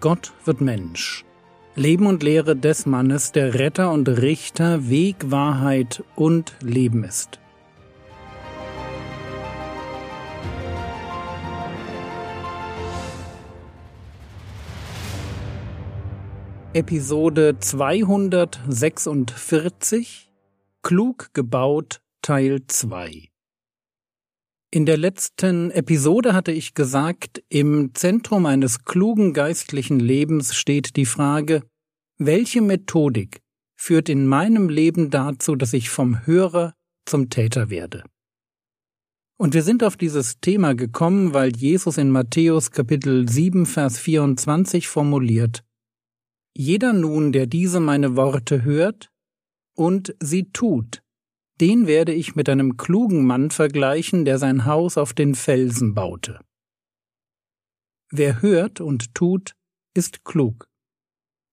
Gott wird Mensch. Leben und Lehre des Mannes, der Retter und Richter, Weg, Wahrheit und Leben ist. Episode 246 Klug gebaut Teil 2 in der letzten Episode hatte ich gesagt, im Zentrum eines klugen geistlichen Lebens steht die Frage, welche Methodik führt in meinem Leben dazu, dass ich vom Hörer zum Täter werde? Und wir sind auf dieses Thema gekommen, weil Jesus in Matthäus Kapitel 7, Vers 24 formuliert, Jeder nun, der diese meine Worte hört und sie tut, den werde ich mit einem klugen Mann vergleichen, der sein Haus auf den Felsen baute. Wer hört und tut, ist klug.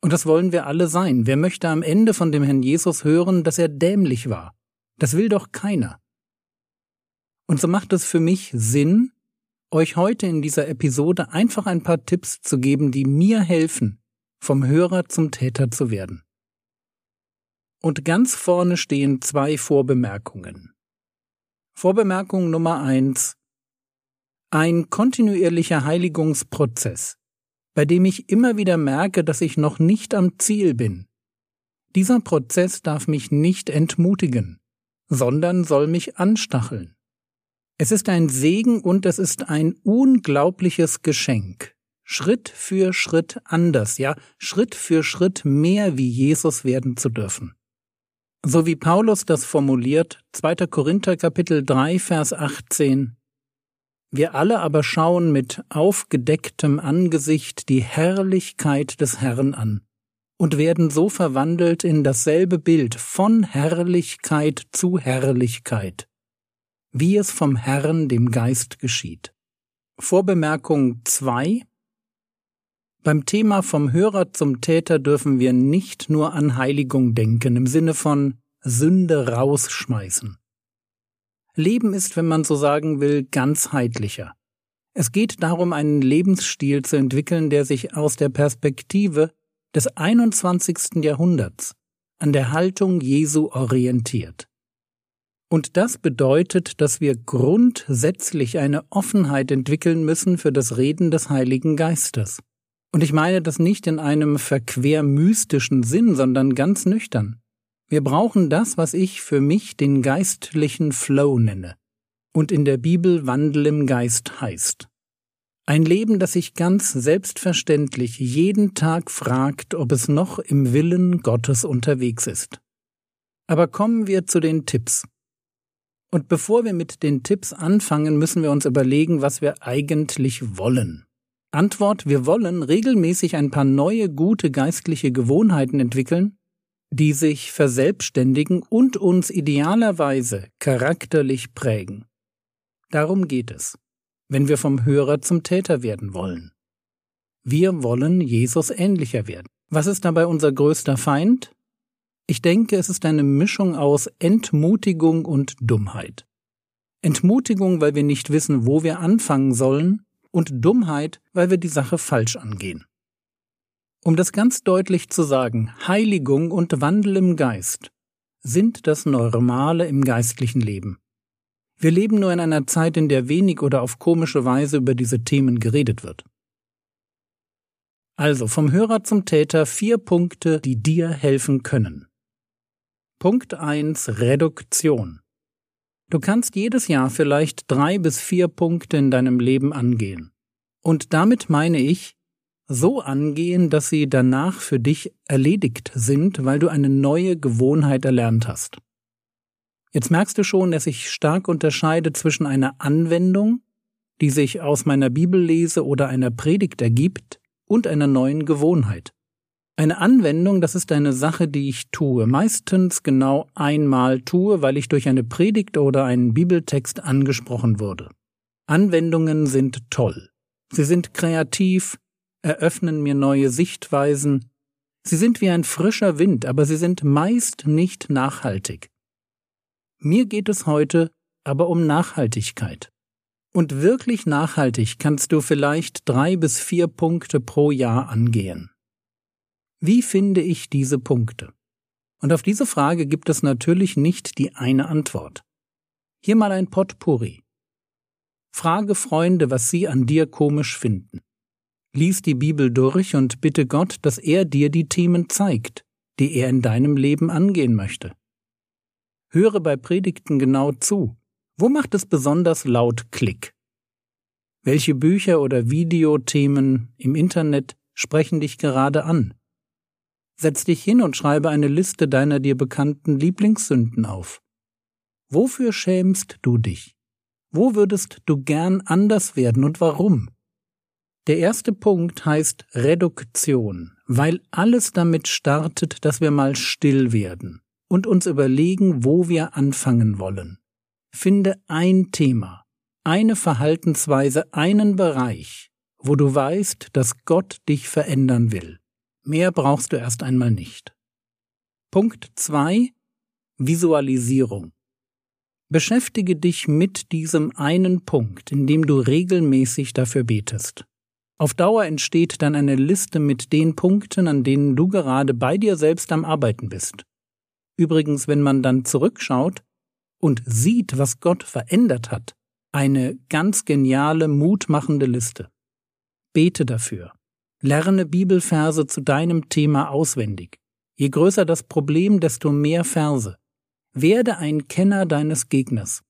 Und das wollen wir alle sein. Wer möchte am Ende von dem Herrn Jesus hören, dass er dämlich war? Das will doch keiner. Und so macht es für mich Sinn, euch heute in dieser Episode einfach ein paar Tipps zu geben, die mir helfen, vom Hörer zum Täter zu werden und ganz vorne stehen zwei Vorbemerkungen. Vorbemerkung Nummer eins Ein kontinuierlicher Heiligungsprozess, bei dem ich immer wieder merke, dass ich noch nicht am Ziel bin. Dieser Prozess darf mich nicht entmutigen, sondern soll mich anstacheln. Es ist ein Segen und es ist ein unglaubliches Geschenk. Schritt für Schritt anders, ja, Schritt für Schritt mehr wie Jesus werden zu dürfen. So wie Paulus das formuliert, 2. Korinther Kapitel 3, Vers 18. Wir alle aber schauen mit aufgedecktem Angesicht die Herrlichkeit des Herrn an und werden so verwandelt in dasselbe Bild von Herrlichkeit zu Herrlichkeit, wie es vom Herrn dem Geist geschieht. Vorbemerkung 2 beim Thema vom Hörer zum Täter dürfen wir nicht nur an Heiligung denken im Sinne von Sünde rausschmeißen. Leben ist, wenn man so sagen will, ganzheitlicher. Es geht darum, einen Lebensstil zu entwickeln, der sich aus der Perspektive des 21. Jahrhunderts an der Haltung Jesu orientiert. Und das bedeutet, dass wir grundsätzlich eine Offenheit entwickeln müssen für das Reden des Heiligen Geistes. Und ich meine das nicht in einem verquer mystischen Sinn, sondern ganz nüchtern. Wir brauchen das, was ich für mich den geistlichen Flow nenne und in der Bibel Wandel im Geist heißt. Ein Leben, das sich ganz selbstverständlich jeden Tag fragt, ob es noch im Willen Gottes unterwegs ist. Aber kommen wir zu den Tipps. Und bevor wir mit den Tipps anfangen, müssen wir uns überlegen, was wir eigentlich wollen. Antwort, wir wollen regelmäßig ein paar neue gute geistliche Gewohnheiten entwickeln, die sich verselbstständigen und uns idealerweise charakterlich prägen. Darum geht es, wenn wir vom Hörer zum Täter werden wollen. Wir wollen Jesus ähnlicher werden. Was ist dabei unser größter Feind? Ich denke, es ist eine Mischung aus Entmutigung und Dummheit. Entmutigung, weil wir nicht wissen, wo wir anfangen sollen, und Dummheit, weil wir die Sache falsch angehen. Um das ganz deutlich zu sagen, Heiligung und Wandel im Geist sind das Normale im geistlichen Leben. Wir leben nur in einer Zeit, in der wenig oder auf komische Weise über diese Themen geredet wird. Also vom Hörer zum Täter vier Punkte, die dir helfen können. Punkt 1 Reduktion. Du kannst jedes Jahr vielleicht drei bis vier Punkte in deinem Leben angehen. Und damit meine ich, so angehen, dass sie danach für dich erledigt sind, weil du eine neue Gewohnheit erlernt hast. Jetzt merkst du schon, dass ich stark unterscheide zwischen einer Anwendung, die sich aus meiner Bibellese oder einer Predigt ergibt, und einer neuen Gewohnheit. Eine Anwendung, das ist eine Sache, die ich tue, meistens genau einmal tue, weil ich durch eine Predigt oder einen Bibeltext angesprochen wurde. Anwendungen sind toll. Sie sind kreativ, eröffnen mir neue Sichtweisen. Sie sind wie ein frischer Wind, aber sie sind meist nicht nachhaltig. Mir geht es heute aber um Nachhaltigkeit. Und wirklich nachhaltig kannst du vielleicht drei bis vier Punkte pro Jahr angehen. Wie finde ich diese Punkte? Und auf diese Frage gibt es natürlich nicht die eine Antwort. Hier mal ein Potpourri. Frage Freunde, was sie an dir komisch finden. Lies die Bibel durch und bitte Gott, dass er dir die Themen zeigt, die er in deinem Leben angehen möchte. Höre bei Predigten genau zu wo macht es besonders laut Klick? Welche Bücher oder Videothemen im Internet sprechen dich gerade an? Setz dich hin und schreibe eine Liste deiner dir bekannten Lieblingssünden auf. Wofür schämst du dich? Wo würdest du gern anders werden und warum? Der erste Punkt heißt Reduktion, weil alles damit startet, dass wir mal still werden und uns überlegen, wo wir anfangen wollen. Finde ein Thema, eine Verhaltensweise, einen Bereich, wo du weißt, dass Gott dich verändern will. Mehr brauchst du erst einmal nicht. Punkt zwei: Visualisierung. Beschäftige dich mit diesem einen Punkt, indem du regelmäßig dafür betest. Auf Dauer entsteht dann eine Liste mit den Punkten, an denen du gerade bei dir selbst am Arbeiten bist. Übrigens, wenn man dann zurückschaut, und sieht, was Gott verändert hat, eine ganz geniale, mutmachende Liste. Bete dafür. Lerne Bibelverse zu deinem Thema auswendig. Je größer das Problem, desto mehr Verse. Werde ein Kenner deines Gegners.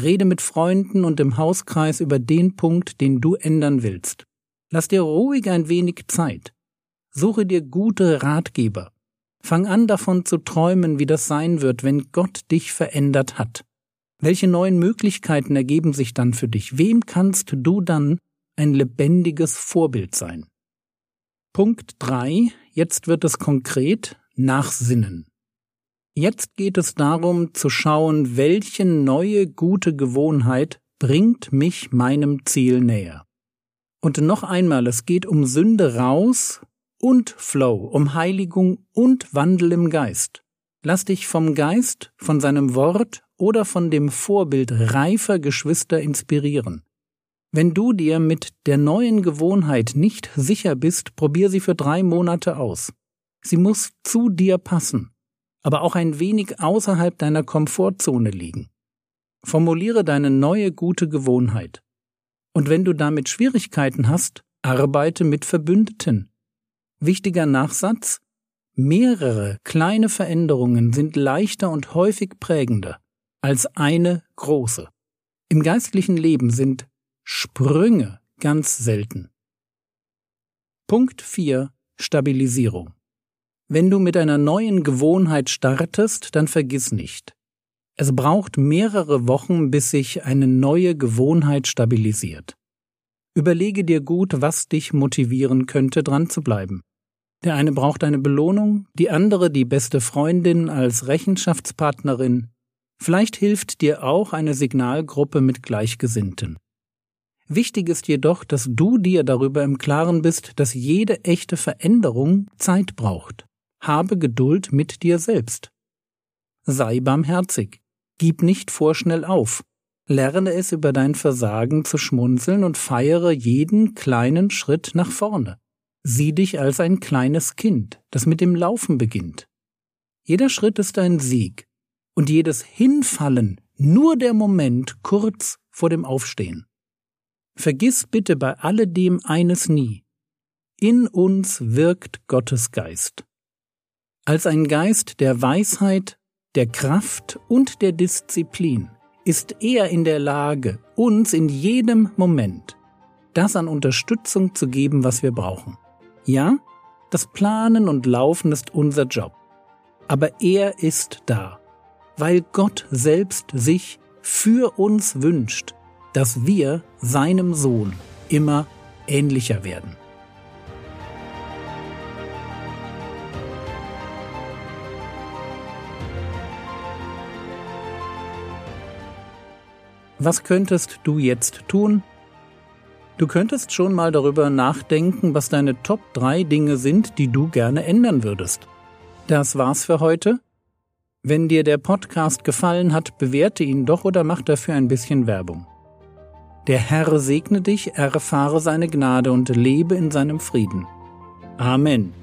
Rede mit Freunden und im Hauskreis über den Punkt, den du ändern willst. Lass dir ruhig ein wenig Zeit. Suche dir gute Ratgeber. Fang an davon zu träumen, wie das sein wird, wenn Gott dich verändert hat. Welche neuen Möglichkeiten ergeben sich dann für dich? Wem kannst du dann ein lebendiges Vorbild sein? Punkt drei. Jetzt wird es konkret nachsinnen. Jetzt geht es darum zu schauen, welche neue gute Gewohnheit bringt mich meinem Ziel näher. Und noch einmal, es geht um Sünde raus und Flow, um Heiligung und Wandel im Geist. Lass dich vom Geist, von seinem Wort oder von dem Vorbild reifer Geschwister inspirieren. Wenn du dir mit der neuen Gewohnheit nicht sicher bist, probier sie für drei Monate aus. Sie muss zu dir passen, aber auch ein wenig außerhalb deiner Komfortzone liegen. Formuliere deine neue gute Gewohnheit. Und wenn du damit Schwierigkeiten hast, arbeite mit Verbündeten. Wichtiger Nachsatz Mehrere kleine Veränderungen sind leichter und häufig prägender als eine große. Im geistlichen Leben sind Sprünge ganz selten. Punkt 4 Stabilisierung. Wenn du mit einer neuen Gewohnheit startest, dann vergiss nicht. Es braucht mehrere Wochen, bis sich eine neue Gewohnheit stabilisiert. Überlege dir gut, was dich motivieren könnte, dran zu bleiben. Der eine braucht eine Belohnung, die andere die beste Freundin als Rechenschaftspartnerin. Vielleicht hilft dir auch eine Signalgruppe mit Gleichgesinnten. Wichtig ist jedoch, dass du dir darüber im Klaren bist, dass jede echte Veränderung Zeit braucht. Habe Geduld mit dir selbst. Sei barmherzig. Gib nicht vorschnell auf. Lerne es über dein Versagen zu schmunzeln und feiere jeden kleinen Schritt nach vorne. Sieh dich als ein kleines Kind, das mit dem Laufen beginnt. Jeder Schritt ist ein Sieg und jedes Hinfallen nur der Moment kurz vor dem Aufstehen. Vergiss bitte bei alledem eines nie. In uns wirkt Gottes Geist. Als ein Geist der Weisheit, der Kraft und der Disziplin ist er in der Lage, uns in jedem Moment das an Unterstützung zu geben, was wir brauchen. Ja, das Planen und Laufen ist unser Job. Aber er ist da, weil Gott selbst sich für uns wünscht, dass wir seinem Sohn immer ähnlicher werden. Was könntest du jetzt tun, Du könntest schon mal darüber nachdenken, was deine Top 3 Dinge sind, die du gerne ändern würdest. Das war's für heute. Wenn dir der Podcast gefallen hat, bewerte ihn doch oder mach dafür ein bisschen Werbung. Der Herr segne dich, erfahre seine Gnade und lebe in seinem Frieden. Amen.